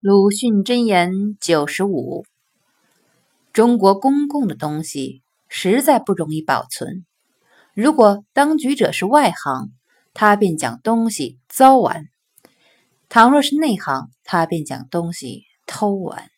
鲁迅箴言九十五中国公共的东西实在不容易保存。如果当局者是外行他便将东西糟完倘若是内行他便将东西偷完。